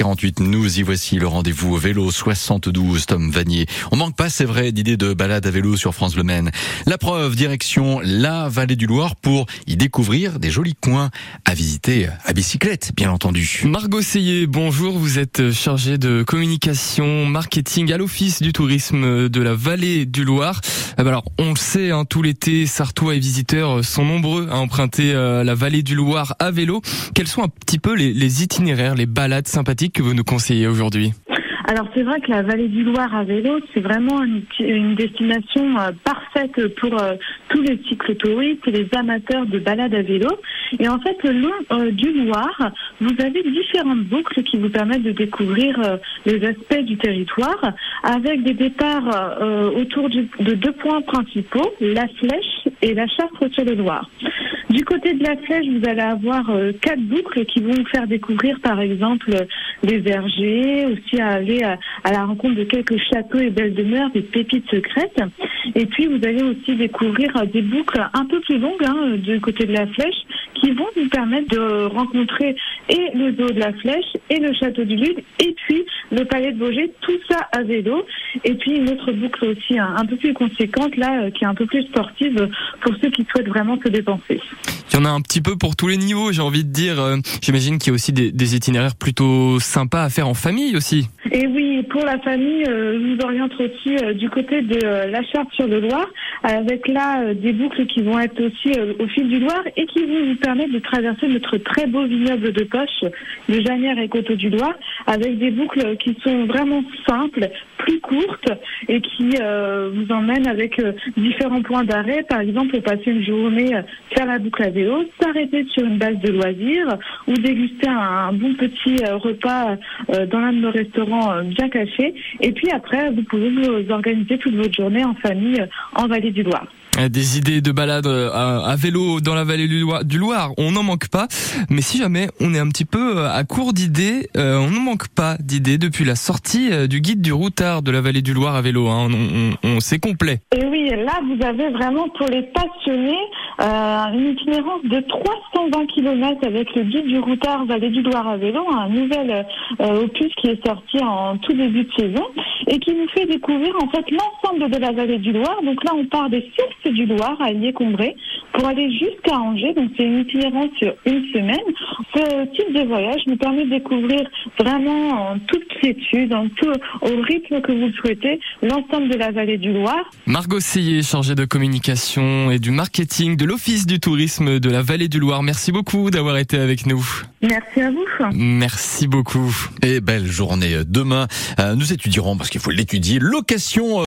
7h48, nous y voici le rendez-vous au vélo 72, Tom Vanier. On manque pas, c'est vrai, d'idées de balade à vélo sur France Le Maine. La preuve, direction la vallée du Loir pour y découvrir des jolis coins à visiter à bicyclette, bien entendu. Margot Seyé, bonjour, vous êtes chargée de communication, marketing à l'Office du tourisme de la vallée du Loir. Ah bah alors, on le sait, hein, tout l'été, Sartois et visiteurs sont nombreux à emprunter euh, la vallée du Loir à vélo. Quels sont un petit peu les itinéraires, les balades sympathiques que vous nous conseillez aujourd'hui alors c'est vrai que la vallée du Loir à vélo, c'est vraiment une, destination euh, parfaite pour euh, tous les cyclotouristes et les amateurs de balades à vélo. Et en fait, le long euh, du Loir, vous avez différentes boucles qui vous permettent de découvrir les aspects du territoire, avec des départs autour de deux points principaux, la Flèche et la Chartre sur le Loir. Du côté de la Flèche, vous allez avoir quatre boucles qui vont vous faire découvrir, par exemple, les vergers, aussi à aller à, la rencontre de quelques châteaux et belles demeures, des pépites secrètes. Et puis vous allez aussi découvrir des boucles un peu plus longues hein, du côté de la flèche qui vont vous permettre de rencontrer et le dos de la flèche et le château du Lude et puis le palais de Beaugé, tout ça à vélo. Et puis une autre boucle aussi un peu plus conséquente là, euh, qui est un peu plus sportive pour ceux qui souhaitent vraiment se dépenser. Il y en a un petit peu pour tous les niveaux, j'ai envie de dire. Euh, j'imagine qu'il y a aussi des, des itinéraires plutôt sympas à faire en famille aussi. Et oui, pour la famille, euh, je vous oriente aussi euh, du côté de euh, la Charte sur le Loir, avec là des boucles qui vont être aussi au fil du Loir et qui vont vous permettre de traverser notre très beau vignoble de poche, de Janière et Coteau du Loir, avec des boucles qui sont vraiment simples, plus courtes et qui vous emmènent avec différents points d'arrêt. Par exemple, passer une journée faire la boucle à vélo, s'arrêter sur une base de loisirs ou déguster un, bon petit repas dans l'un de nos restaurants euh, bien caché. Et puis après, vous pouvez vous organiser toute votre journée en famille euh, en Vallée du Loire. Euh, des idées de balade à, vélo dans la vallée du Loir, on n'en manque pas. Mais si jamais on est un petit peu à court d'idées, on ne manque pas d'idées depuis la sortie du guide du routard de la vallée du Loir à vélo. Hein. On, on, c'est complet. Et oui, là vous avez vraiment pour les passionnés une itinérance de 320 km avec le guide du routard vallée du Loir à vélo, un nouvel opus qui est sorti en tout début de saison et qui nous fait découvrir en fait l'ensemble de la vallée du Loir. Donc là, on part des sources du Loir à Lié-Combré pour aller jusqu'à Angers. Donc c'est une itinérance sur une semaine. Ce type de voyage nous permet de découvrir vraiment en toute quiétude, en tout, au rythme que vous souhaitez, l'ensemble de la vallée du Loir. Margot Seyé, chargée de communication et du marketing de l'Office du tourisme de la vallée du Loir. Merci beaucoup d'avoir été avec nous. Merci à vous. Merci beaucoup. Et belle journée demain. Euh, nous étudierons, parce qu'il faut l'étudier, location